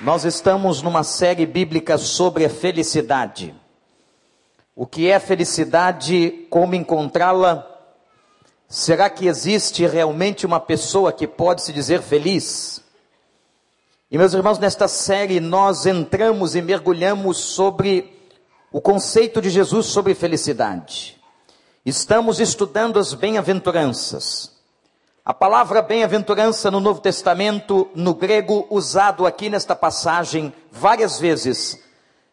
Nós estamos numa série bíblica sobre a felicidade. O que é felicidade? Como encontrá-la? Será que existe realmente uma pessoa que pode se dizer feliz? E meus irmãos, nesta série nós entramos e mergulhamos sobre o conceito de Jesus sobre felicidade. Estamos estudando as bem-aventuranças. A palavra bem-aventurança no Novo Testamento, no grego, usado aqui nesta passagem várias vezes,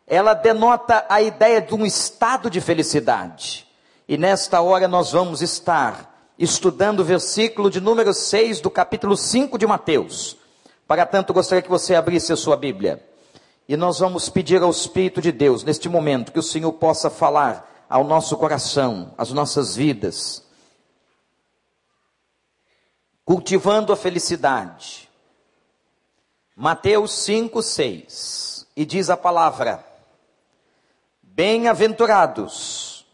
ela denota a ideia de um estado de felicidade. E nesta hora nós vamos estar estudando o versículo de número 6 do capítulo 5 de Mateus. Para tanto, gostaria que você abrisse a sua Bíblia. E nós vamos pedir ao Espírito de Deus, neste momento, que o Senhor possa falar ao nosso coração, às nossas vidas cultivando a felicidade. Mateus 5, 6. E diz a palavra: Bem-aventurados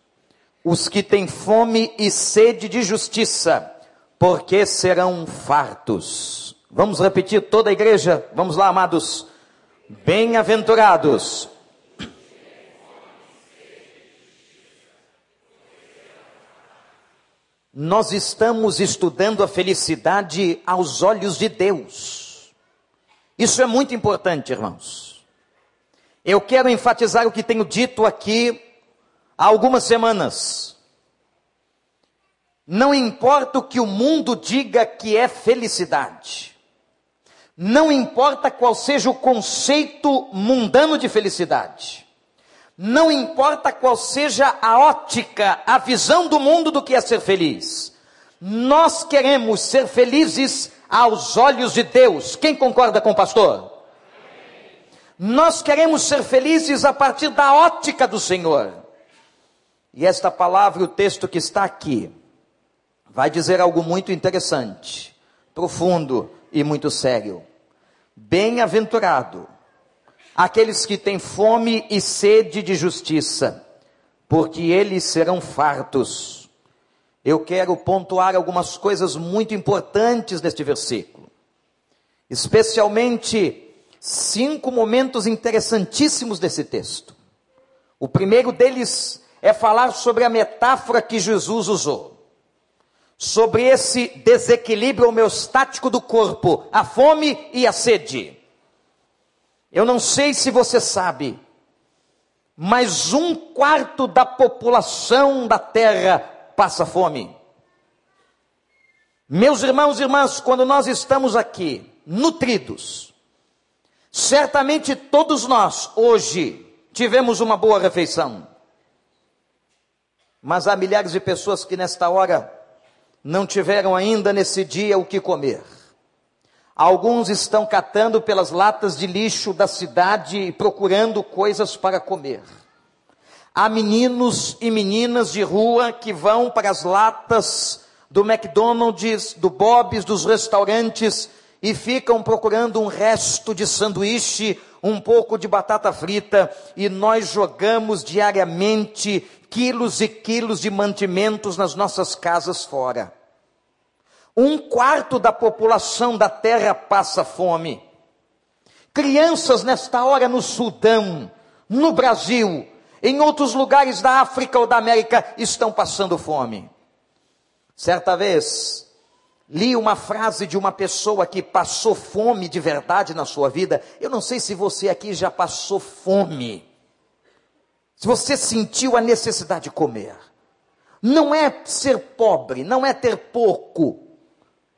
os que têm fome e sede de justiça, porque serão fartos. Vamos repetir toda a igreja? Vamos lá, amados. Bem-aventurados nós estamos estudando a felicidade aos olhos de Deus. Isso é muito importante, irmãos. Eu quero enfatizar o que tenho dito aqui há algumas semanas. Não importa o que o mundo diga que é felicidade. Não importa qual seja o conceito mundano de felicidade. Não importa qual seja a ótica, a visão do mundo do que é ser feliz. Nós queremos ser felizes aos olhos de Deus. Quem concorda com o pastor? Nós queremos ser felizes a partir da ótica do Senhor. E esta palavra, o texto que está aqui, vai dizer algo muito interessante, profundo e muito sério. Bem-aventurado aqueles que têm fome e sede de justiça, porque eles serão fartos. Eu quero pontuar algumas coisas muito importantes neste versículo, especialmente cinco momentos interessantíssimos desse texto. O primeiro deles é falar sobre a metáfora que Jesus usou sobre esse desequilíbrio homeostático do corpo, a fome e a sede. Eu não sei se você sabe, mas um quarto da população da terra passa fome. Meus irmãos e irmãs, quando nós estamos aqui, nutridos, certamente todos nós, hoje, tivemos uma boa refeição. Mas há milhares de pessoas que nesta hora não tiveram ainda nesse dia o que comer. Alguns estão catando pelas latas de lixo da cidade e procurando coisas para comer. Há meninos e meninas de rua que vão para as latas do McDonald's, do Bob's, dos restaurantes e ficam procurando um resto de sanduíche, um pouco de batata frita e nós jogamos diariamente quilos e quilos de mantimentos nas nossas casas fora. Um quarto da população da terra passa fome. Crianças nesta hora no Sudão, no Brasil, em outros lugares da África ou da América estão passando fome. Certa vez, li uma frase de uma pessoa que passou fome de verdade na sua vida. Eu não sei se você aqui já passou fome. Se você sentiu a necessidade de comer. Não é ser pobre, não é ter pouco.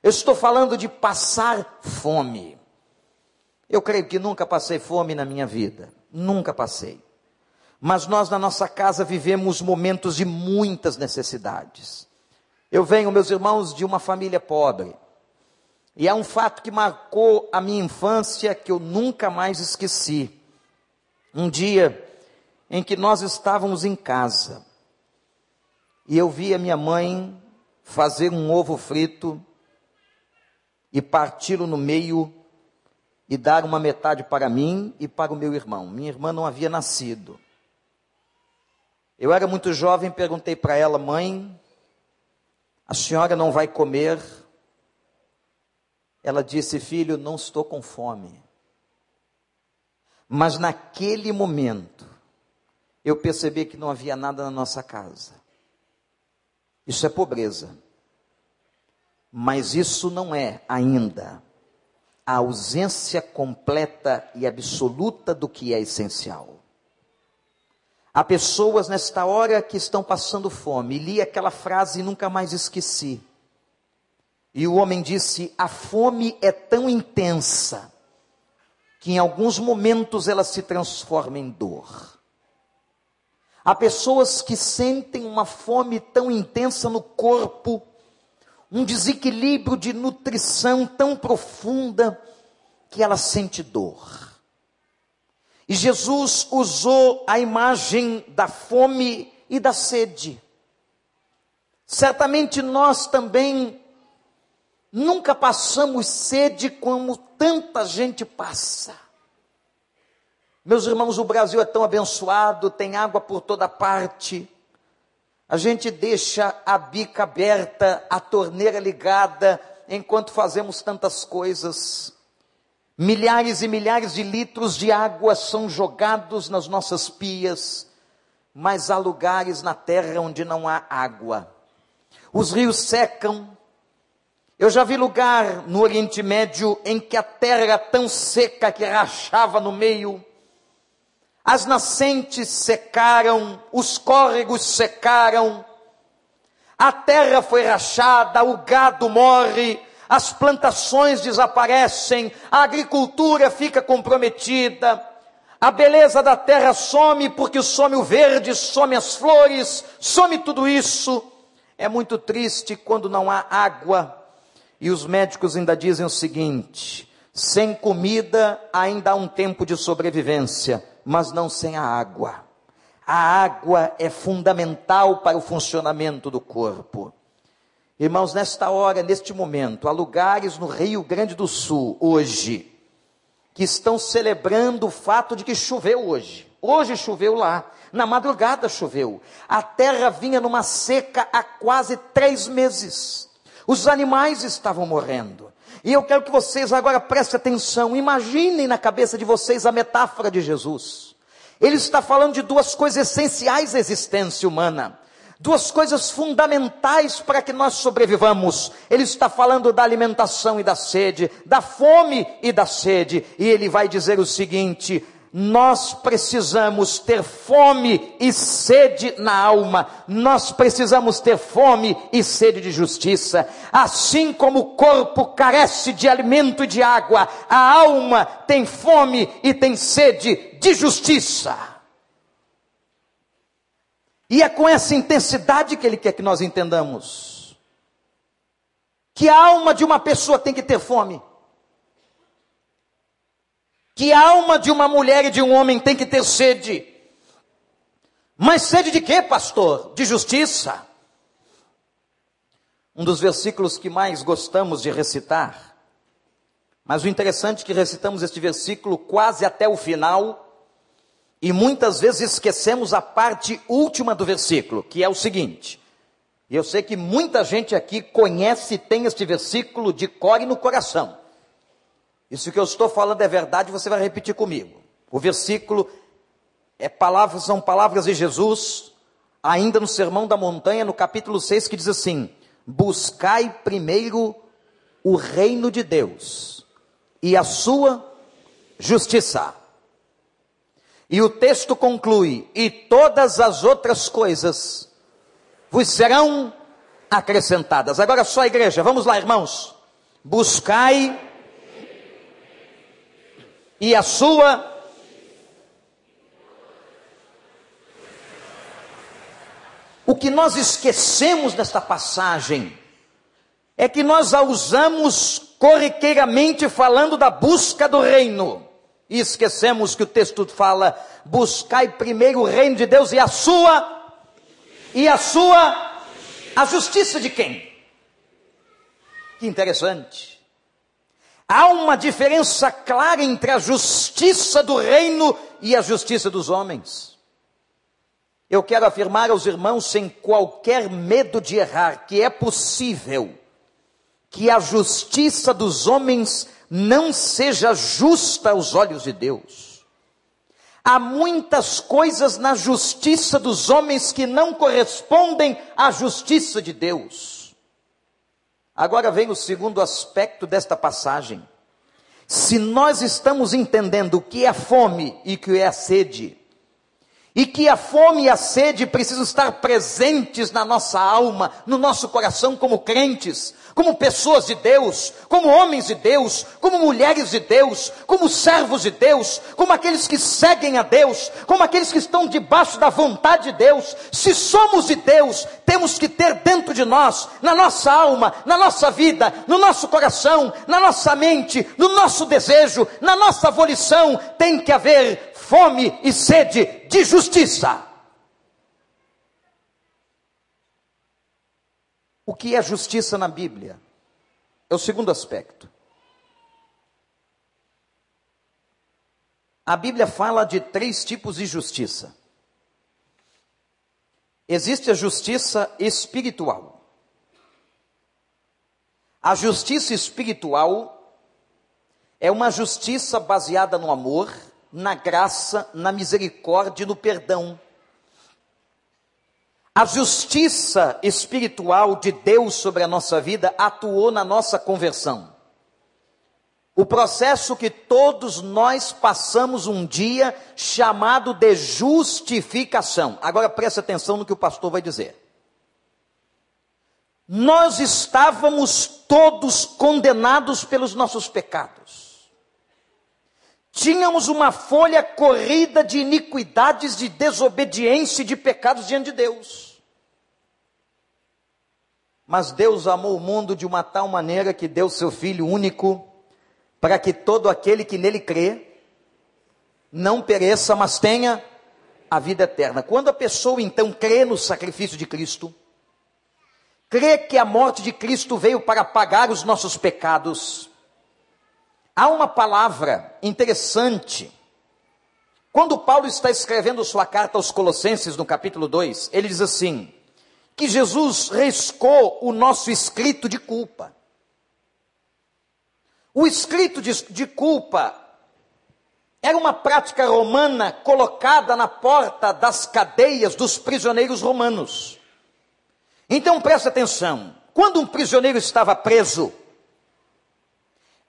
Eu estou falando de passar fome. Eu creio que nunca passei fome na minha vida. Nunca passei. Mas nós na nossa casa vivemos momentos de muitas necessidades. Eu venho, meus irmãos, de uma família pobre. E é um fato que marcou a minha infância que eu nunca mais esqueci. Um dia em que nós estávamos em casa e eu vi a minha mãe fazer um ovo frito e parti-lo no meio e dar uma metade para mim e para o meu irmão. Minha irmã não havia nascido. Eu era muito jovem, perguntei para ela, mãe, a senhora não vai comer? Ela disse, filho, não estou com fome. Mas naquele momento, eu percebi que não havia nada na nossa casa. Isso é pobreza. Mas isso não é ainda a ausência completa e absoluta do que é essencial. Há pessoas nesta hora que estão passando fome. Li aquela frase e nunca mais esqueci. E o homem disse: A fome é tão intensa que em alguns momentos ela se transforma em dor. Há pessoas que sentem uma fome tão intensa no corpo, um desequilíbrio de nutrição tão profunda, que ela sente dor. E Jesus usou a imagem da fome e da sede. Certamente nós também nunca passamos sede como tanta gente passa. Meus irmãos, o Brasil é tão abençoado, tem água por toda parte. A gente deixa a bica aberta, a torneira ligada, enquanto fazemos tantas coisas. Milhares e milhares de litros de água são jogados nas nossas pias, mas há lugares na terra onde não há água. Os rios secam. Eu já vi lugar no Oriente Médio em que a terra era tão seca que rachava no meio. As nascentes secaram, os córregos secaram, a terra foi rachada, o gado morre, as plantações desaparecem, a agricultura fica comprometida, a beleza da terra some porque some o verde, some as flores, some tudo isso. É muito triste quando não há água. E os médicos ainda dizem o seguinte: sem comida ainda há um tempo de sobrevivência, mas não sem a água. A água é fundamental para o funcionamento do corpo. Irmãos, nesta hora, neste momento, há lugares no Rio Grande do Sul, hoje, que estão celebrando o fato de que choveu hoje. Hoje choveu lá, na madrugada choveu. A terra vinha numa seca há quase três meses. Os animais estavam morrendo. E eu quero que vocês agora prestem atenção. Imaginem na cabeça de vocês a metáfora de Jesus. Ele está falando de duas coisas essenciais à existência humana duas coisas fundamentais para que nós sobrevivamos. Ele está falando da alimentação e da sede, da fome e da sede, e ele vai dizer o seguinte: nós precisamos ter fome e sede na alma, nós precisamos ter fome e sede de justiça. Assim como o corpo carece de alimento e de água, a alma tem fome e tem sede de justiça. E é com essa intensidade que ele quer que nós entendamos. Que a alma de uma pessoa tem que ter fome. Que a alma de uma mulher e de um homem tem que ter sede. Mas sede de quê, pastor? De justiça. Um dos versículos que mais gostamos de recitar. Mas o interessante é que recitamos este versículo quase até o final e muitas vezes esquecemos a parte última do versículo, que é o seguinte. E eu sei que muita gente aqui conhece e tem este versículo de cor e no coração. Isso que eu estou falando é verdade, você vai repetir comigo. O versículo é palavras, são palavras de Jesus, ainda no Sermão da Montanha, no capítulo 6, que diz assim: Buscai primeiro o reino de Deus e a sua justiça e o texto conclui: e todas as outras coisas vos serão acrescentadas. Agora só a igreja, vamos lá, irmãos. Buscai e a sua O que nós esquecemos nesta passagem é que nós a usamos corriqueiramente falando da busca do reino. E esquecemos que o texto fala: buscai primeiro o reino de Deus e a sua, e a sua, a justiça de quem? Que interessante. Há uma diferença clara entre a justiça do reino e a justiça dos homens. Eu quero afirmar aos irmãos, sem qualquer medo de errar, que é possível que a justiça dos homens não seja justa aos olhos de Deus. Há muitas coisas na justiça dos homens que não correspondem à justiça de Deus. Agora vem o segundo aspecto desta passagem. Se nós estamos entendendo o que é fome e o que é sede, e que a fome e a sede precisam estar presentes na nossa alma, no nosso coração como crentes, como pessoas de Deus, como homens de Deus, como mulheres de Deus, como servos de Deus, como aqueles que seguem a Deus, como aqueles que estão debaixo da vontade de Deus. Se somos de Deus, temos que ter dentro de nós, na nossa alma, na nossa vida, no nosso coração, na nossa mente, no nosso desejo, na nossa volição, tem que haver fome e sede de justiça. O que é justiça na Bíblia? É o segundo aspecto. A Bíblia fala de três tipos de justiça. Existe a justiça espiritual. A justiça espiritual é uma justiça baseada no amor, na graça, na misericórdia e no perdão. A justiça espiritual de Deus sobre a nossa vida atuou na nossa conversão. O processo que todos nós passamos um dia chamado de justificação. Agora preste atenção no que o pastor vai dizer. Nós estávamos todos condenados pelos nossos pecados. Tínhamos uma folha corrida de iniquidades, de desobediência e de pecados diante de Deus. Mas Deus amou o mundo de uma tal maneira que deu seu Filho único, para que todo aquele que nele crê, não pereça, mas tenha a vida eterna. Quando a pessoa então crê no sacrifício de Cristo, crê que a morte de Cristo veio para pagar os nossos pecados, Há uma palavra interessante. Quando Paulo está escrevendo sua carta aos Colossenses, no capítulo 2, ele diz assim: que Jesus riscou o nosso escrito de culpa. O escrito de, de culpa era uma prática romana colocada na porta das cadeias dos prisioneiros romanos. Então preste atenção: quando um prisioneiro estava preso,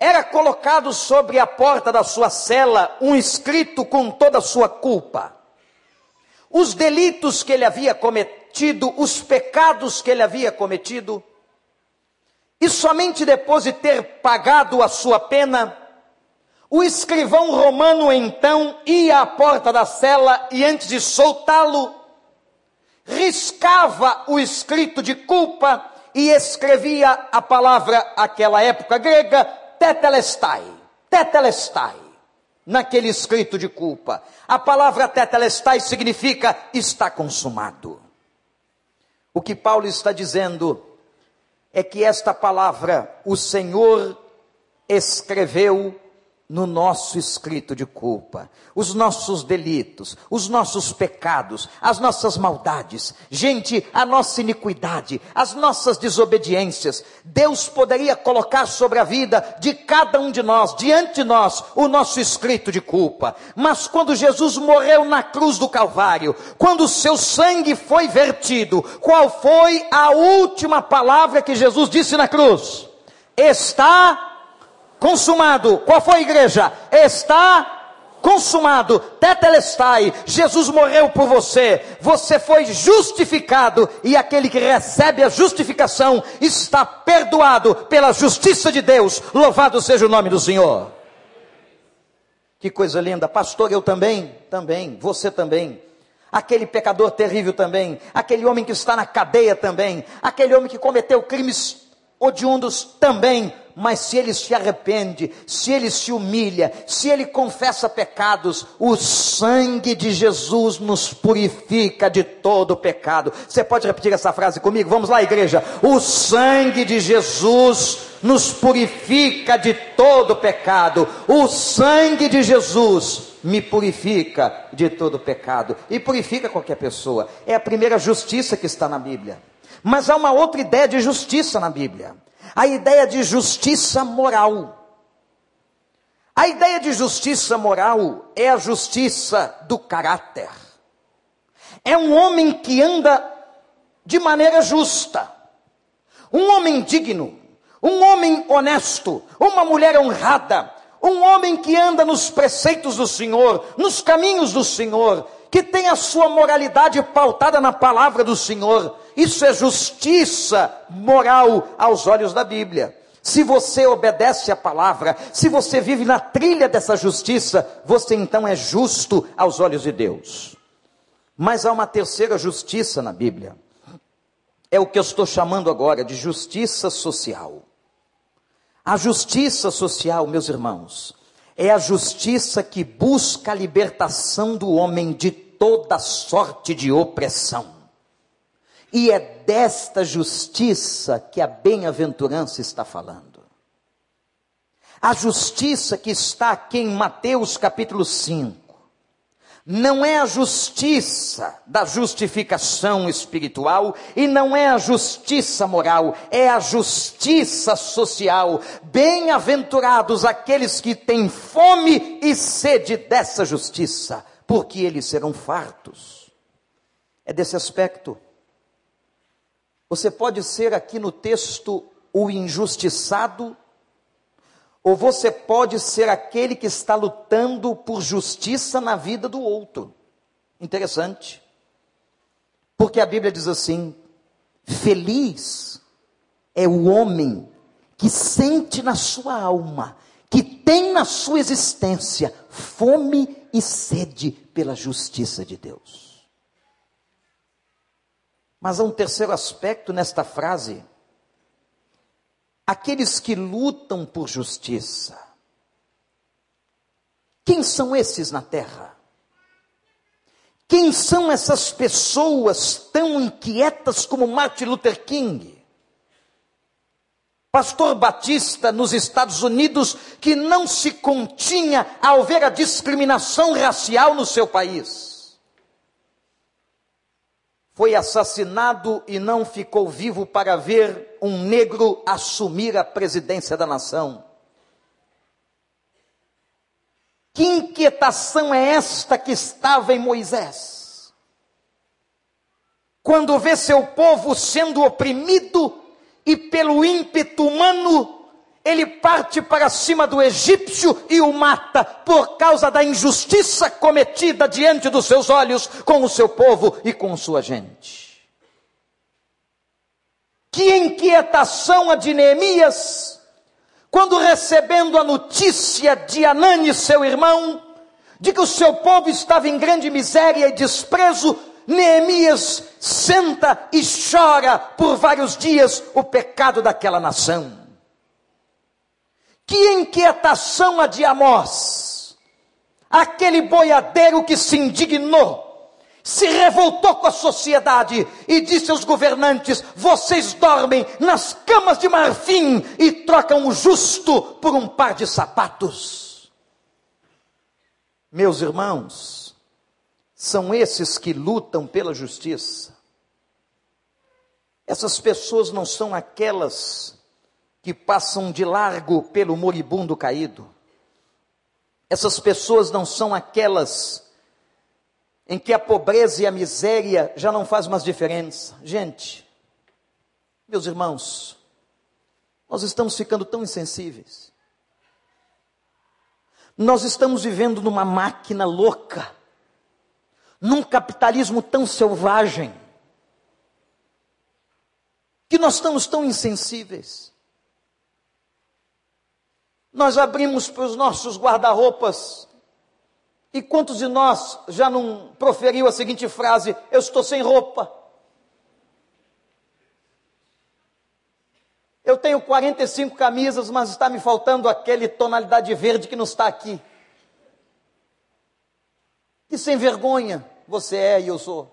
era colocado sobre a porta da sua cela um escrito com toda a sua culpa. Os delitos que ele havia cometido, os pecados que ele havia cometido, e somente depois de ter pagado a sua pena, o escrivão romano então ia à porta da cela e antes de soltá-lo, riscava o escrito de culpa e escrevia a palavra, aquela época grega, tetelestai, tetelestai, naquele escrito de culpa. A palavra tetelestai significa está consumado. O que Paulo está dizendo é que esta palavra o Senhor escreveu no nosso escrito de culpa, os nossos delitos, os nossos pecados, as nossas maldades, gente, a nossa iniquidade, as nossas desobediências. Deus poderia colocar sobre a vida de cada um de nós, diante de nós, o nosso escrito de culpa. Mas quando Jesus morreu na cruz do Calvário, quando o seu sangue foi vertido, qual foi a última palavra que Jesus disse na cruz? Está consumado. Qual foi a igreja? Está consumado, tetelestai, Jesus morreu por você, você foi justificado, e aquele que recebe a justificação está perdoado pela justiça de Deus, louvado seja o nome do Senhor. Que coisa linda, pastor, eu também, também, você também. Aquele pecador terrível também, aquele homem que está na cadeia também, aquele homem que cometeu crimes oriundos também, mas se ele se arrepende, se ele se humilha, se ele confessa pecados, o sangue de Jesus nos purifica de todo pecado. Você pode repetir essa frase comigo? Vamos lá, igreja. O sangue de Jesus nos purifica de todo pecado. O sangue de Jesus me purifica de todo pecado e purifica qualquer pessoa. É a primeira justiça que está na Bíblia. Mas há uma outra ideia de justiça na Bíblia. A ideia de justiça moral. A ideia de justiça moral é a justiça do caráter. É um homem que anda de maneira justa, um homem digno, um homem honesto, uma mulher honrada, um homem que anda nos preceitos do Senhor, nos caminhos do Senhor, que tem a sua moralidade pautada na palavra do Senhor. Isso é justiça moral aos olhos da Bíblia. Se você obedece à palavra, se você vive na trilha dessa justiça, você então é justo aos olhos de Deus. Mas há uma terceira justiça na Bíblia. É o que eu estou chamando agora de justiça social. A justiça social, meus irmãos, é a justiça que busca a libertação do homem de toda sorte de opressão. E é desta justiça que a bem-aventurança está falando. A justiça que está aqui em Mateus capítulo 5 não é a justiça da justificação espiritual e não é a justiça moral, é a justiça social. Bem-aventurados aqueles que têm fome e sede dessa justiça, porque eles serão fartos. É desse aspecto você pode ser aqui no texto o injustiçado, ou você pode ser aquele que está lutando por justiça na vida do outro. Interessante. Porque a Bíblia diz assim: feliz é o homem que sente na sua alma, que tem na sua existência fome e sede pela justiça de Deus. Mas há um terceiro aspecto nesta frase. Aqueles que lutam por justiça. Quem são esses na terra? Quem são essas pessoas tão inquietas como Martin Luther King? Pastor Batista nos Estados Unidos que não se continha ao ver a discriminação racial no seu país foi assassinado e não ficou vivo para ver um negro assumir a presidência da nação. Que inquietação é esta que estava em Moisés? Quando vê seu povo sendo oprimido e pelo ímpeto humano ele parte para cima do egípcio e o mata por causa da injustiça cometida diante dos seus olhos com o seu povo e com sua gente. Que inquietação a de Neemias, quando recebendo a notícia de Anani, seu irmão, de que o seu povo estava em grande miséria e desprezo, Neemias senta e chora por vários dias o pecado daquela nação. Que inquietação a de Amós, aquele boiadeiro que se indignou, se revoltou com a sociedade e disse aos governantes: vocês dormem nas camas de marfim e trocam o justo por um par de sapatos. Meus irmãos, são esses que lutam pela justiça. Essas pessoas não são aquelas que passam de largo pelo moribundo caído. Essas pessoas não são aquelas em que a pobreza e a miséria já não faz mais diferença. Gente, meus irmãos, nós estamos ficando tão insensíveis. Nós estamos vivendo numa máquina louca, num capitalismo tão selvagem, que nós estamos tão insensíveis. Nós abrimos para os nossos guarda-roupas. E quantos de nós já não proferiu a seguinte frase: Eu estou sem roupa? Eu tenho 45 camisas, mas está me faltando aquele tonalidade verde que não está aqui. Que sem vergonha você é e eu sou.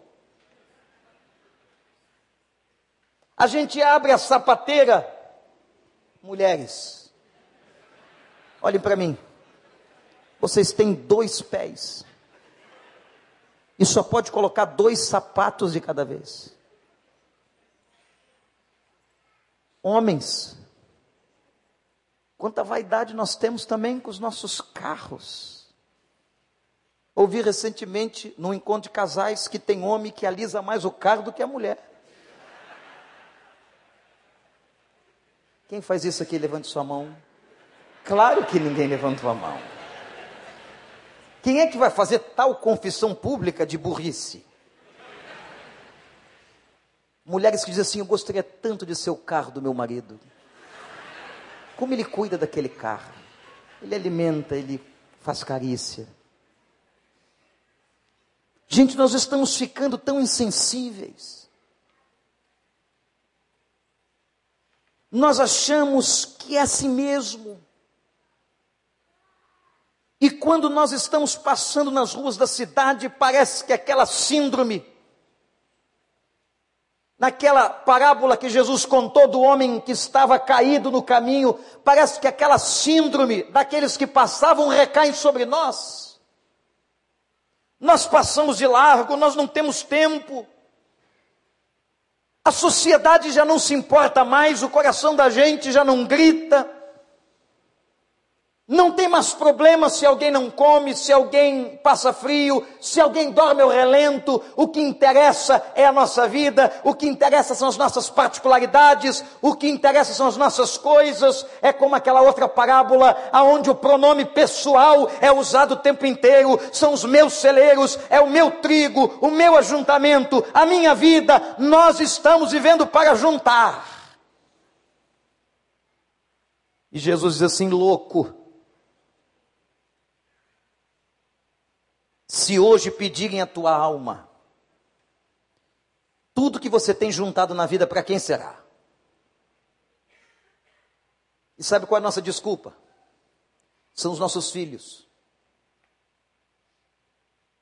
A gente abre a sapateira, mulheres, Olhem para mim. Vocês têm dois pés. E só pode colocar dois sapatos de cada vez. Homens, Quanta vaidade nós temos também com os nossos carros. Ouvi recentemente, num encontro de casais, que tem homem que alisa mais o carro do que a mulher. Quem faz isso aqui, levante sua mão. Claro que ninguém levantou a mão. Quem é que vai fazer tal confissão pública de burrice? Mulheres que dizem assim: Eu gostaria tanto de ser o carro do meu marido. Como ele cuida daquele carro? Ele alimenta, ele faz carícia. Gente, nós estamos ficando tão insensíveis. Nós achamos que é assim mesmo. E quando nós estamos passando nas ruas da cidade, parece que aquela síndrome, naquela parábola que Jesus contou do homem que estava caído no caminho, parece que aquela síndrome daqueles que passavam recai sobre nós. Nós passamos de largo, nós não temos tempo. A sociedade já não se importa mais, o coração da gente já não grita. Não tem mais problema se alguém não come, se alguém passa frio, se alguém dorme ao relento. O que interessa é a nossa vida, o que interessa são as nossas particularidades, o que interessa são as nossas coisas. É como aquela outra parábola, aonde o pronome pessoal é usado o tempo inteiro. São os meus celeiros, é o meu trigo, o meu ajuntamento, a minha vida. Nós estamos vivendo para juntar. E Jesus diz assim: louco Se hoje pedirem a tua alma, tudo que você tem juntado na vida, para quem será? E sabe qual é a nossa desculpa? São os nossos filhos.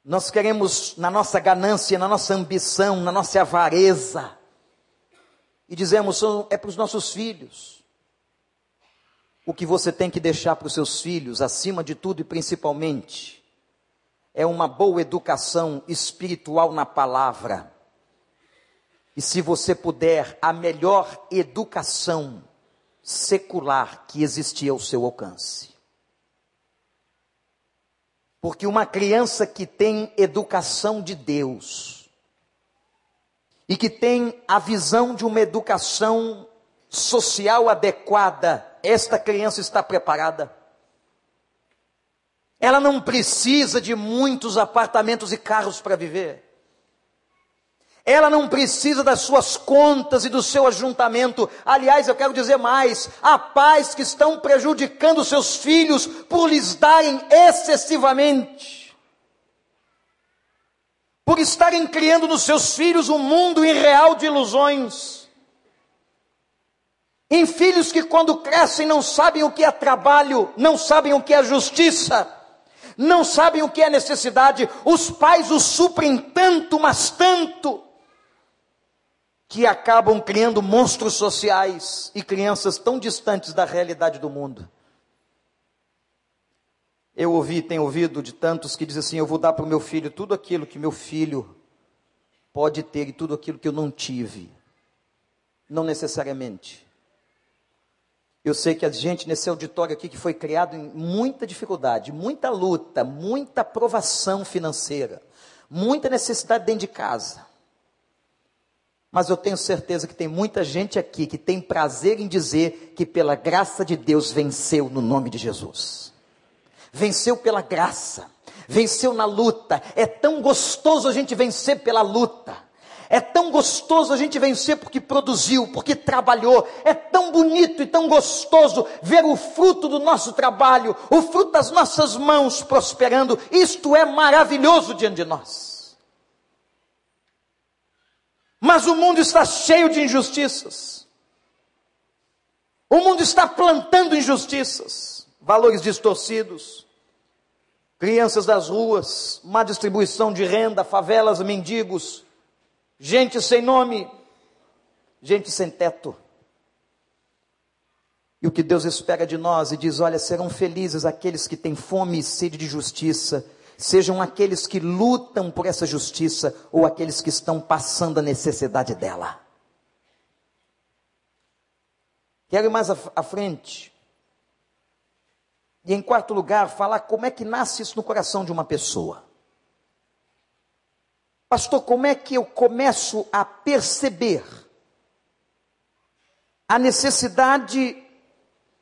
Nós queremos, na nossa ganância, na nossa ambição, na nossa avareza, e dizemos, é para os nossos filhos. O que você tem que deixar para os seus filhos, acima de tudo e principalmente, é uma boa educação espiritual na palavra. E se você puder, a melhor educação secular que existia ao seu alcance. Porque uma criança que tem educação de Deus e que tem a visão de uma educação social adequada, esta criança está preparada. Ela não precisa de muitos apartamentos e carros para viver. Ela não precisa das suas contas e do seu ajuntamento. Aliás, eu quero dizer mais: há pais que estão prejudicando seus filhos por lhes darem excessivamente. Por estarem criando nos seus filhos um mundo irreal de ilusões. Em filhos que, quando crescem, não sabem o que é trabalho, não sabem o que é justiça não sabem o que é necessidade, os pais os suprem tanto, mas tanto, que acabam criando monstros sociais e crianças tão distantes da realidade do mundo. Eu ouvi, tenho ouvido de tantos que dizem assim: eu vou dar para o meu filho tudo aquilo que meu filho pode ter e tudo aquilo que eu não tive. Não necessariamente. Eu sei que a gente nesse auditório aqui que foi criado em muita dificuldade, muita luta, muita provação financeira, muita necessidade dentro de casa. Mas eu tenho certeza que tem muita gente aqui que tem prazer em dizer que pela graça de Deus venceu no nome de Jesus. Venceu pela graça, venceu na luta. É tão gostoso a gente vencer pela luta. É tão gostoso a gente vencer porque produziu, porque trabalhou. É tão bonito e tão gostoso ver o fruto do nosso trabalho, o fruto das nossas mãos prosperando. Isto é maravilhoso diante de nós. Mas o mundo está cheio de injustiças. O mundo está plantando injustiças, valores distorcidos, crianças das ruas, má distribuição de renda, favelas, mendigos gente sem nome, gente sem teto. E o que Deus espera de nós e diz: olha, serão felizes aqueles que têm fome e sede de justiça, sejam aqueles que lutam por essa justiça ou aqueles que estão passando a necessidade dela. Quero ir mais à frente. E em quarto lugar, falar como é que nasce isso no coração de uma pessoa. Pastor, como é que eu começo a perceber a necessidade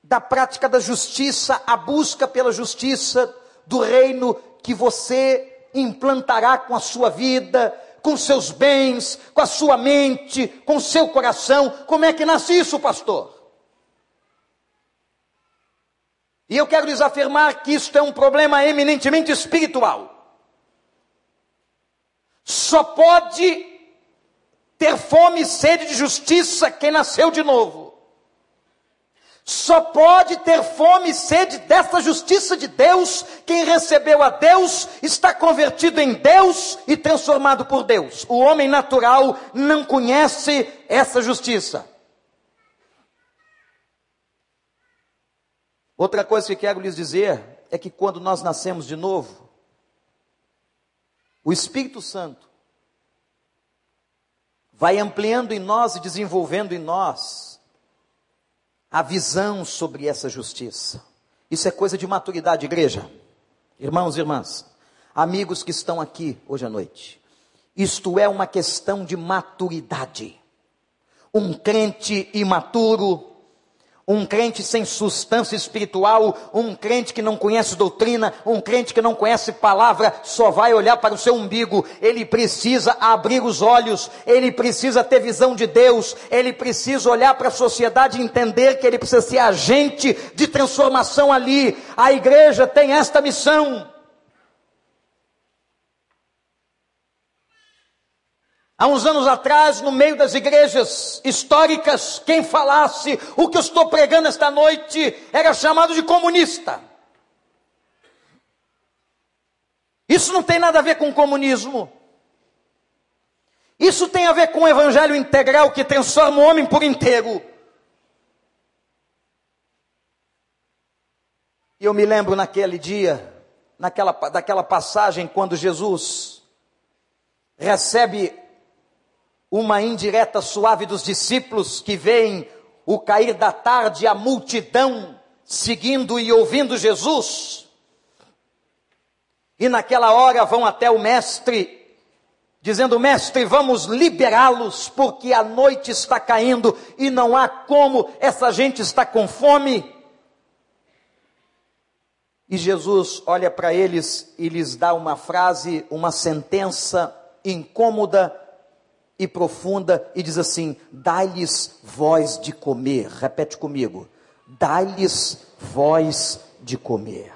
da prática da justiça, a busca pela justiça do reino que você implantará com a sua vida, com seus bens, com a sua mente, com seu coração? Como é que nasce isso, pastor? E eu quero lhes afirmar que isto é um problema eminentemente espiritual. Só pode ter fome e sede de justiça quem nasceu de novo. Só pode ter fome e sede dessa justiça de Deus quem recebeu a Deus, está convertido em Deus e transformado por Deus. O homem natural não conhece essa justiça. Outra coisa que quero lhes dizer é que quando nós nascemos de novo, o Espírito Santo vai ampliando em nós e desenvolvendo em nós a visão sobre essa justiça. Isso é coisa de maturidade, igreja. Irmãos e irmãs, amigos que estão aqui hoje à noite. Isto é uma questão de maturidade. Um crente imaturo, um crente sem substância espiritual, um crente que não conhece doutrina, um crente que não conhece palavra, só vai olhar para o seu umbigo. Ele precisa abrir os olhos, ele precisa ter visão de Deus, ele precisa olhar para a sociedade e entender que ele precisa ser agente de transformação ali. A igreja tem esta missão. Há uns anos atrás, no meio das igrejas históricas, quem falasse o que eu estou pregando esta noite era chamado de comunista. Isso não tem nada a ver com comunismo. Isso tem a ver com o evangelho integral que transforma o homem por inteiro. E eu me lembro naquele dia, naquela, daquela passagem, quando Jesus recebe uma indireta suave dos discípulos que veem o cair da tarde, a multidão seguindo e ouvindo Jesus. E naquela hora vão até o mestre, dizendo: Mestre, vamos liberá-los, porque a noite está caindo e não há como, essa gente está com fome. E Jesus olha para eles e lhes dá uma frase, uma sentença incômoda e profunda e diz assim: dai-lhes voz de comer. Repete comigo: dai-lhes voz de comer.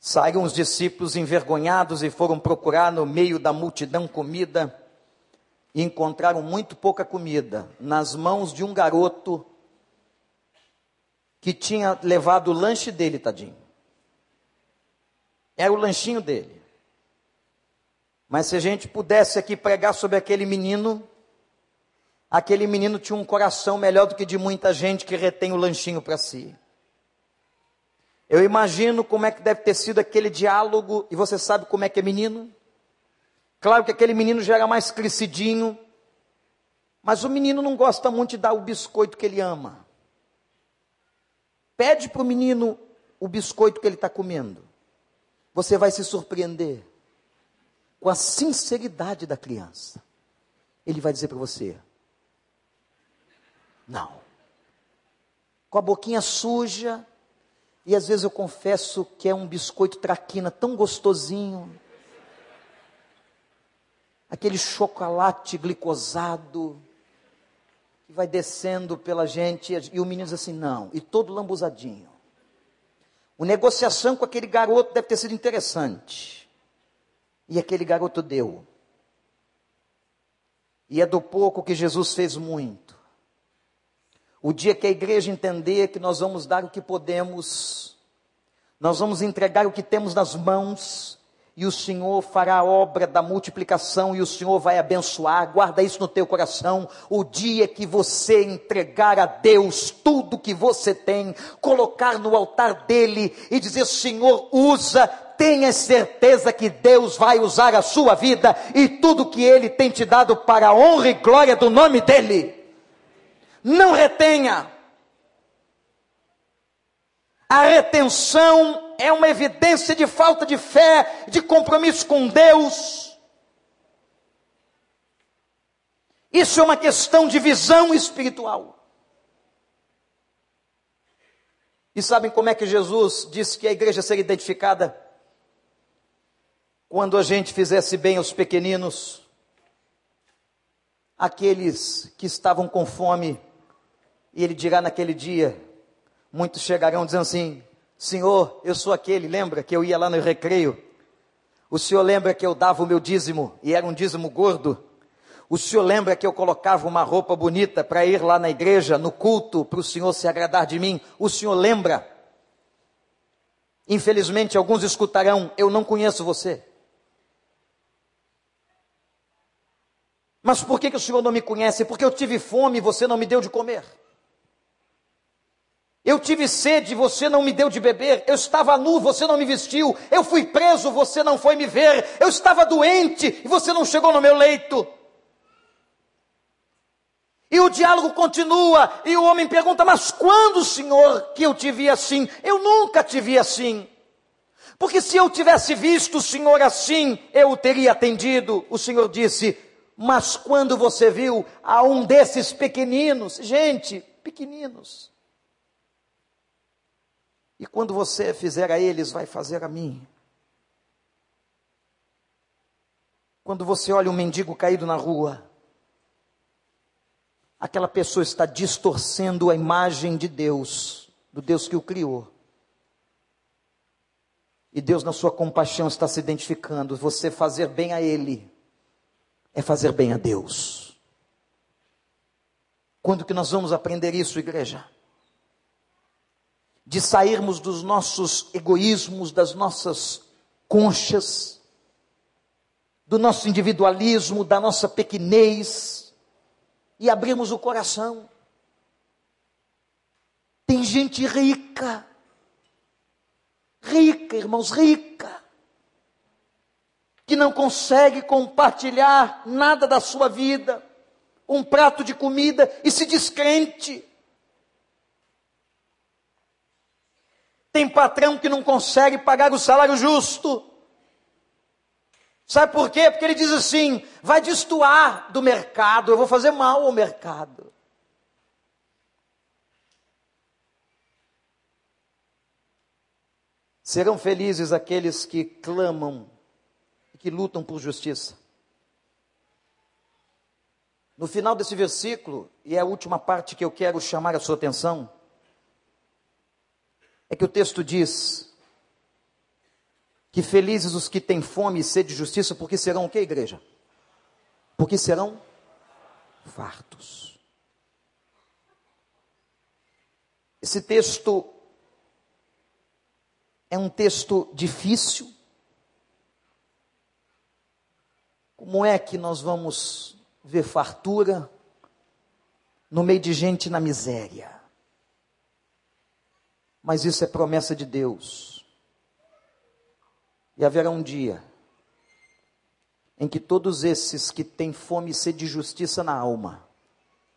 Saíram os discípulos envergonhados e foram procurar no meio da multidão comida e encontraram muito pouca comida nas mãos de um garoto que tinha levado o lanche dele, tadinho. Era o lanchinho dele. Mas se a gente pudesse aqui pregar sobre aquele menino, aquele menino tinha um coração melhor do que de muita gente que retém o lanchinho para si. Eu imagino como é que deve ter sido aquele diálogo, e você sabe como é que é menino? Claro que aquele menino já era mais crescidinho, mas o menino não gosta muito de dar o biscoito que ele ama. Pede para o menino o biscoito que ele está comendo. Você vai se surpreender com a sinceridade da criança, ele vai dizer para você: não. Com a boquinha suja, e às vezes eu confesso que é um biscoito traquina tão gostosinho, aquele chocolate glicosado, que vai descendo pela gente, e o menino diz assim: não, e todo lambuzadinho. O negociação com aquele garoto deve ter sido interessante. E aquele garoto deu. E é do pouco que Jesus fez muito. O dia que a igreja entender que nós vamos dar o que podemos, nós vamos entregar o que temos nas mãos, e o Senhor fará a obra da multiplicação e o Senhor vai abençoar. Guarda isso no teu coração. O dia que você entregar a Deus tudo que você tem, colocar no altar dele e dizer: Senhor, usa, tenha certeza que Deus vai usar a sua vida e tudo que Ele tem te dado para a honra e glória do nome dEle. Não retenha. A retenção é uma evidência de falta de fé, de compromisso com Deus. Isso é uma questão de visão espiritual. E sabem como é que Jesus disse que a igreja seria identificada? Quando a gente fizesse bem aos pequeninos, aqueles que estavam com fome, e ele dirá naquele dia: muitos chegarão dizendo assim: Senhor, eu sou aquele, lembra que eu ia lá no recreio? O senhor lembra que eu dava o meu dízimo e era um dízimo gordo? O senhor lembra que eu colocava uma roupa bonita para ir lá na igreja, no culto, para o senhor se agradar de mim? O senhor lembra? Infelizmente, alguns escutarão: Eu não conheço você. Mas por que, que o senhor não me conhece? Porque eu tive fome e você não me deu de comer. Eu tive sede, você não me deu de beber. Eu estava nu, você não me vestiu. Eu fui preso, você não foi me ver. Eu estava doente e você não chegou no meu leito. E o diálogo continua, e o homem pergunta: Mas quando, Senhor, que eu te vi assim? Eu nunca te vi assim. Porque se eu tivesse visto o Senhor assim, eu o teria atendido. O Senhor disse: Mas quando você viu a um desses pequeninos, gente, pequeninos, e quando você fizer a eles, vai fazer a mim. Quando você olha um mendigo caído na rua, aquela pessoa está distorcendo a imagem de Deus, do Deus que o criou. E Deus, na sua compaixão, está se identificando. Você fazer bem a Ele é fazer bem a Deus. Quando que nós vamos aprender isso, igreja? de sairmos dos nossos egoísmos, das nossas conchas, do nosso individualismo, da nossa pequenez e abrirmos o coração. Tem gente rica, rica, irmãos, rica, não consegue compartilhar nada da sua vida, um prato de comida e se descrente. Tem patrão que não consegue pagar o salário justo. Sabe por quê? Porque ele diz assim: vai destoar do mercado, eu vou fazer mal ao mercado. Serão felizes aqueles que clamam que lutam por justiça. No final desse versículo, e é a última parte que eu quero chamar a sua atenção, é que o texto diz que felizes os que têm fome e sede de justiça, porque serão o que, igreja? Porque serão fartos. Esse texto é um texto difícil. Como é que nós vamos ver fartura no meio de gente na miséria? Mas isso é promessa de Deus. E haverá um dia em que todos esses que têm fome e sede de justiça na alma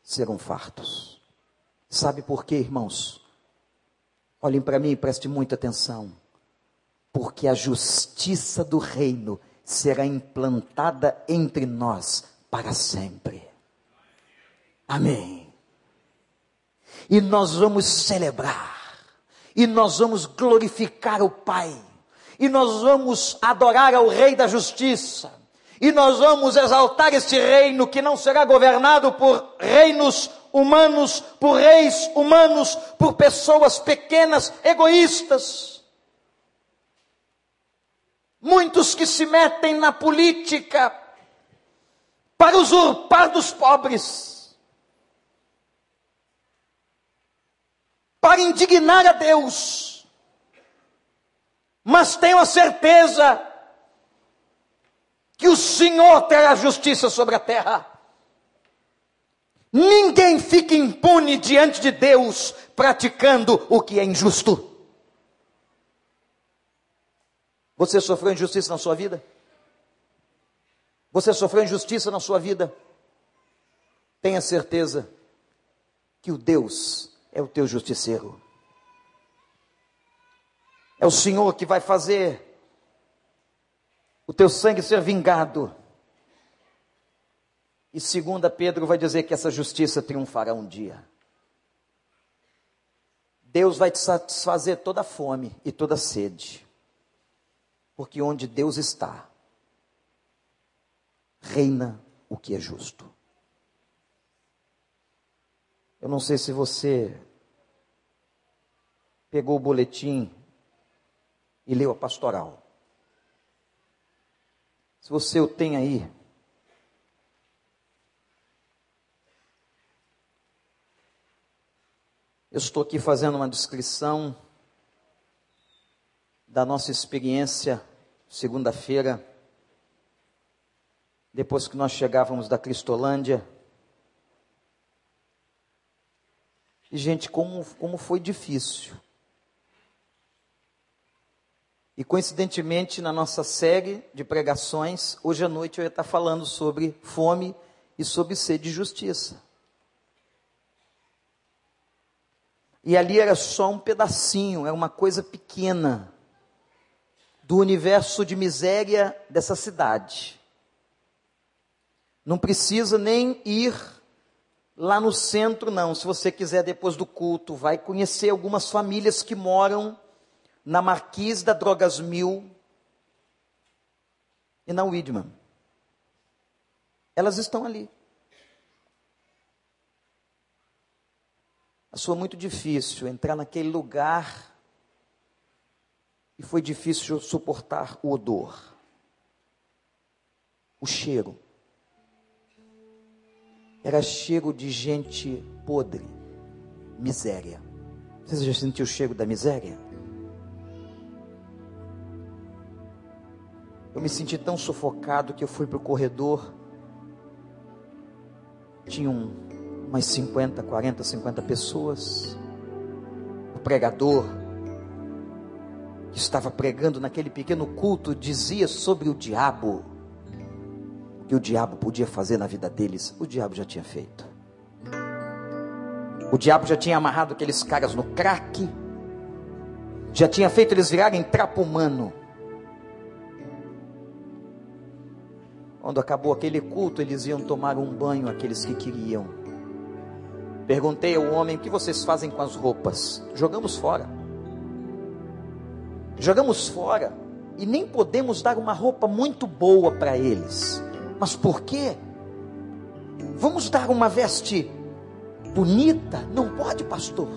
serão fartos. Sabe por quê, irmãos? Olhem para mim e prestem muita atenção. Porque a justiça do reino será implantada entre nós para sempre. Amém. E nós vamos celebrar e nós vamos glorificar o Pai, e nós vamos adorar ao Rei da Justiça, e nós vamos exaltar este reino que não será governado por reinos humanos, por reis humanos, por pessoas pequenas, egoístas. Muitos que se metem na política para usurpar dos pobres para indignar a Deus. Mas tenho a certeza que o Senhor terá justiça sobre a terra. Ninguém fica impune diante de Deus praticando o que é injusto. Você sofreu injustiça na sua vida? Você sofreu injustiça na sua vida? Tenha certeza que o Deus é o teu justiceiro. É o Senhor que vai fazer o teu sangue ser vingado. E segunda Pedro vai dizer que essa justiça triunfará um dia. Deus vai te satisfazer toda fome e toda sede. Porque onde Deus está, reina o que é justo. Eu não sei se você pegou o boletim e leu a pastoral. Se você o tem aí, eu estou aqui fazendo uma descrição da nossa experiência segunda-feira, depois que nós chegávamos da Cristolândia. E, gente, como, como foi difícil. E coincidentemente, na nossa série de pregações, hoje à noite eu ia estar falando sobre fome e sobre sede de justiça. E ali era só um pedacinho, era uma coisa pequena do universo de miséria dessa cidade. Não precisa nem ir lá no centro, não. Se você quiser, depois do culto, vai conhecer algumas famílias que moram na Marquise da Drogas Mil e na Widman. Elas estão ali. Foi muito difícil entrar naquele lugar e foi difícil suportar o odor, o cheiro. Era cheiro de gente podre, miséria. Você já sentiu o cheiro da miséria? Eu me senti tão sufocado que eu fui para o corredor. Tinha um, umas 50, 40, 50 pessoas. O pregador, que estava pregando naquele pequeno culto, dizia sobre o diabo. O que o diabo podia fazer na vida deles, o diabo já tinha feito. O diabo já tinha amarrado aqueles caras no crack, já tinha feito eles virarem trapo humano. Quando acabou aquele culto, eles iam tomar um banho, aqueles que queriam. Perguntei ao homem: o que vocês fazem com as roupas? Jogamos fora. Jogamos fora e nem podemos dar uma roupa muito boa para eles. Mas por quê? Vamos dar uma veste bonita? Não pode, pastor.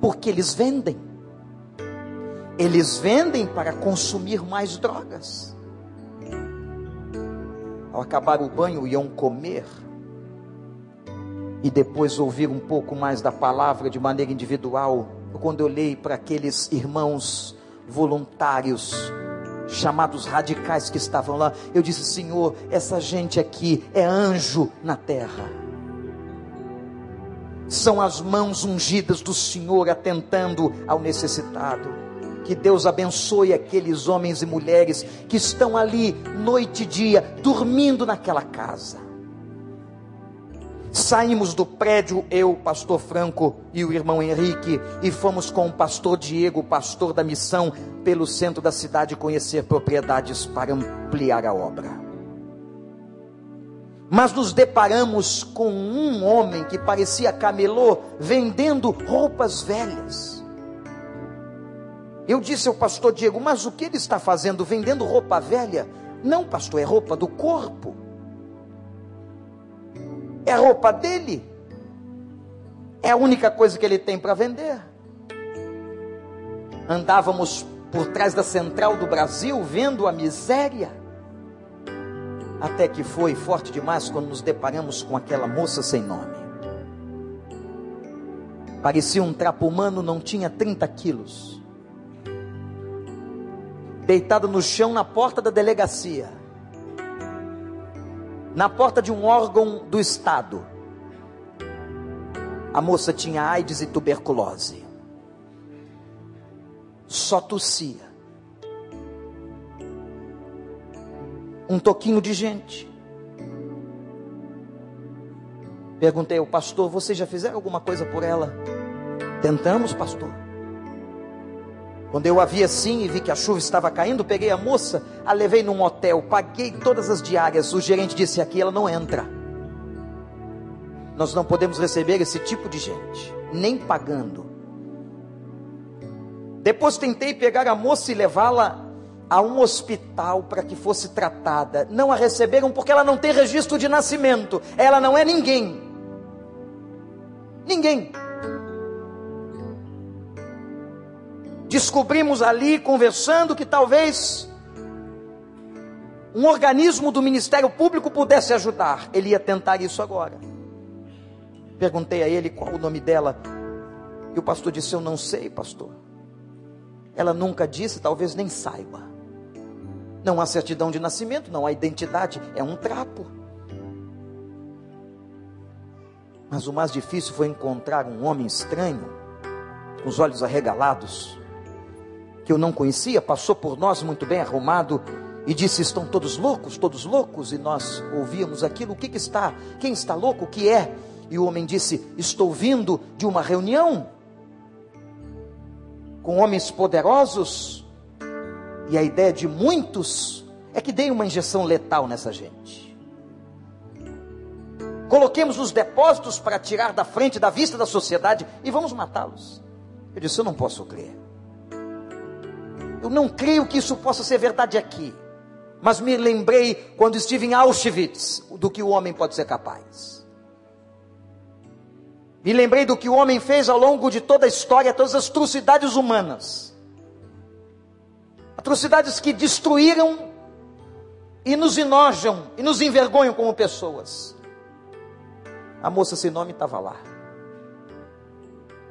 Porque eles vendem. Eles vendem para consumir mais drogas ao acabar o banho, iam comer e depois ouvir um pouco mais da palavra de maneira individual. Quando eu olhei para aqueles irmãos voluntários, chamados radicais que estavam lá, eu disse: Senhor, essa gente aqui é anjo na terra. São as mãos ungidas do Senhor atentando ao necessitado. Que Deus abençoe aqueles homens e mulheres que estão ali noite e dia, dormindo naquela casa. Saímos do prédio, eu, pastor Franco e o irmão Henrique, e fomos com o pastor Diego, pastor da missão, pelo centro da cidade conhecer propriedades para ampliar a obra. Mas nos deparamos com um homem que parecia camelô vendendo roupas velhas. Eu disse ao pastor Diego, mas o que ele está fazendo? Vendendo roupa velha? Não, pastor, é roupa do corpo. É a roupa dele. É a única coisa que ele tem para vender. Andávamos por trás da central do Brasil vendo a miséria. Até que foi forte demais quando nos deparamos com aquela moça sem nome. Parecia um trapo humano, não tinha 30 quilos deitado no chão na porta da delegacia, na porta de um órgão do Estado. A moça tinha AIDS e tuberculose, só tossia. Um toquinho de gente. Perguntei ao pastor: Vocês já fizeram alguma coisa por ela? Tentamos, pastor. Quando eu a vi assim e vi que a chuva estava caindo, peguei a moça, a levei num hotel, paguei todas as diárias. O gerente disse: aqui ela não entra. Nós não podemos receber esse tipo de gente, nem pagando. Depois tentei pegar a moça e levá-la a um hospital para que fosse tratada. Não a receberam porque ela não tem registro de nascimento. Ela não é ninguém. Ninguém. Descobrimos ali, conversando, que talvez um organismo do Ministério Público pudesse ajudar. Ele ia tentar isso agora. Perguntei a ele qual o nome dela. E o pastor disse: Eu não sei, pastor. Ela nunca disse, talvez nem saiba. Não há certidão de nascimento, não há identidade, é um trapo. Mas o mais difícil foi encontrar um homem estranho, com os olhos arregalados, que eu não conhecia, passou por nós muito bem arrumado e disse: Estão todos loucos, todos loucos? E nós ouvíamos aquilo: O que, que está? Quem está louco? O que é? E o homem disse: Estou vindo de uma reunião com homens poderosos e a ideia de muitos é que deem uma injeção letal nessa gente. Coloquemos os depósitos para tirar da frente, da vista da sociedade e vamos matá-los. Eu disse: Eu não posso crer. Eu não creio que isso possa ser verdade aqui. Mas me lembrei quando estive em Auschwitz do que o homem pode ser capaz. Me lembrei do que o homem fez ao longo de toda a história, todas as atrocidades humanas atrocidades que destruíram e nos enojam e nos envergonham como pessoas. A moça sem nome estava lá.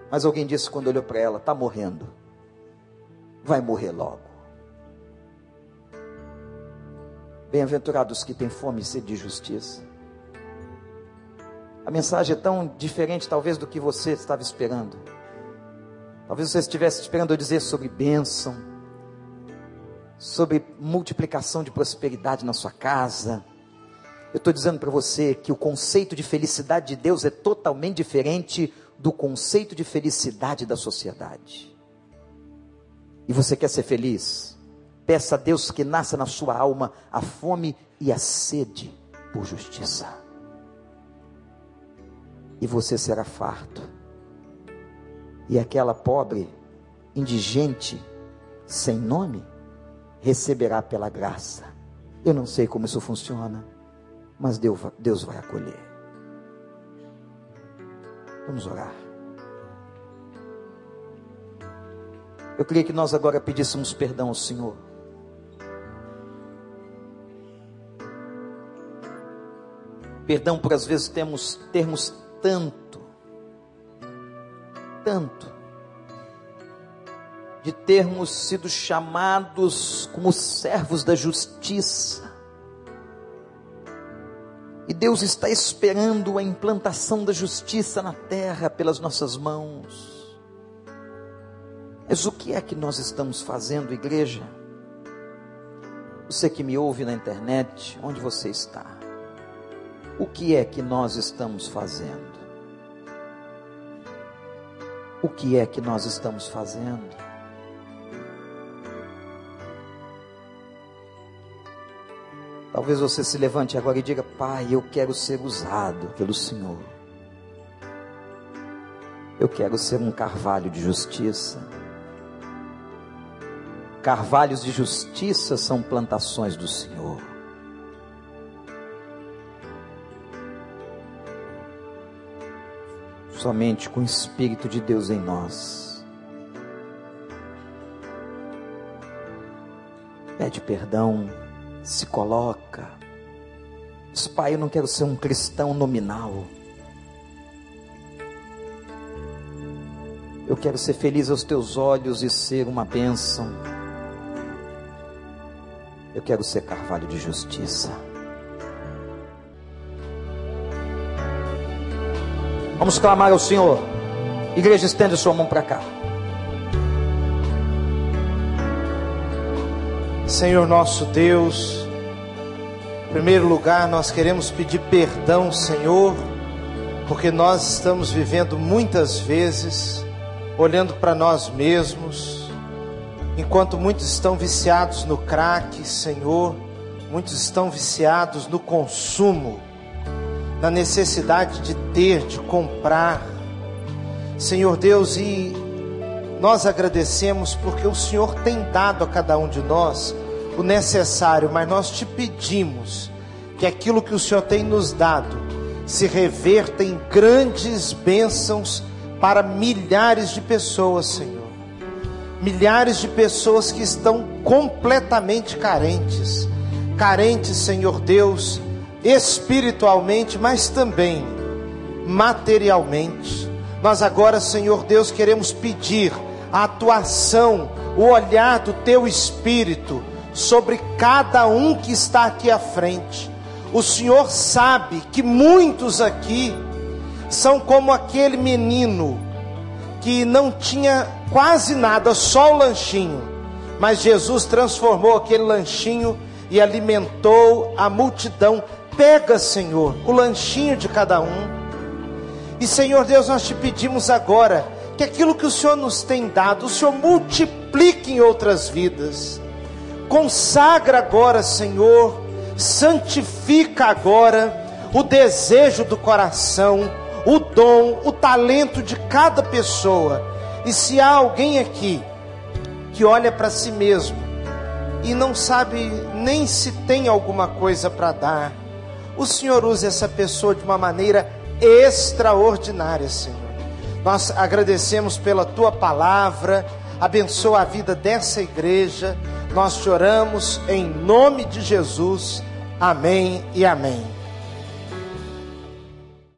Mas alguém disse quando olhou para ela: está morrendo. Vai morrer logo. Bem-aventurados que têm fome e sede de justiça. A mensagem é tão diferente, talvez, do que você estava esperando. Talvez você estivesse esperando eu dizer sobre bênção, sobre multiplicação de prosperidade na sua casa. Eu estou dizendo para você que o conceito de felicidade de Deus é totalmente diferente do conceito de felicidade da sociedade. E você quer ser feliz? Peça a Deus que nasça na sua alma a fome e a sede por justiça. E você será farto. E aquela pobre, indigente, sem nome, receberá pela graça. Eu não sei como isso funciona, mas Deus, vai acolher. Vamos orar. Eu queria que nós agora pedíssemos perdão ao Senhor. Perdão por às vezes temos termos tanto, tanto de termos sido chamados como servos da justiça. E Deus está esperando a implantação da justiça na terra pelas nossas mãos. Mas o que é que nós estamos fazendo, igreja? Você que me ouve na internet, onde você está? O que é que nós estamos fazendo? O que é que nós estamos fazendo? Talvez você se levante agora e diga: Pai, eu quero ser usado pelo Senhor. Eu quero ser um carvalho de justiça. Carvalhos de justiça são plantações do Senhor. Somente com o Espírito de Deus em nós. Pede perdão se coloca. Diz, pai, eu não quero ser um cristão nominal. Eu quero ser feliz aos teus olhos e ser uma bênção. Eu quero ser carvalho de justiça. Vamos clamar ao Senhor. Igreja, estende sua mão para cá. Senhor nosso Deus, em primeiro lugar nós queremos pedir perdão, Senhor, porque nós estamos vivendo muitas vezes olhando para nós mesmos, Enquanto muitos estão viciados no crack, Senhor, muitos estão viciados no consumo, na necessidade de ter, de comprar. Senhor Deus, e nós agradecemos porque o Senhor tem dado a cada um de nós o necessário, mas nós te pedimos que aquilo que o Senhor tem nos dado se reverta em grandes bênçãos para milhares de pessoas, Senhor. Milhares de pessoas que estão completamente carentes, carentes, Senhor Deus, espiritualmente, mas também materialmente. Nós agora, Senhor Deus, queremos pedir a atuação, o olhar do teu espírito sobre cada um que está aqui à frente. O Senhor sabe que muitos aqui são como aquele menino que não tinha quase nada, só o lanchinho. Mas Jesus transformou aquele lanchinho e alimentou a multidão. Pega, Senhor, o lanchinho de cada um. E Senhor Deus, nós te pedimos agora que aquilo que o Senhor nos tem dado, o Senhor multiplique em outras vidas. Consagra agora, Senhor, santifica agora o desejo do coração, o dom, o talento de cada pessoa. E se há alguém aqui que olha para si mesmo e não sabe nem se tem alguma coisa para dar, o Senhor usa essa pessoa de uma maneira extraordinária, Senhor. Nós agradecemos pela tua palavra, abençoa a vida dessa igreja nós choramos em nome de Jesus. Amém e amém.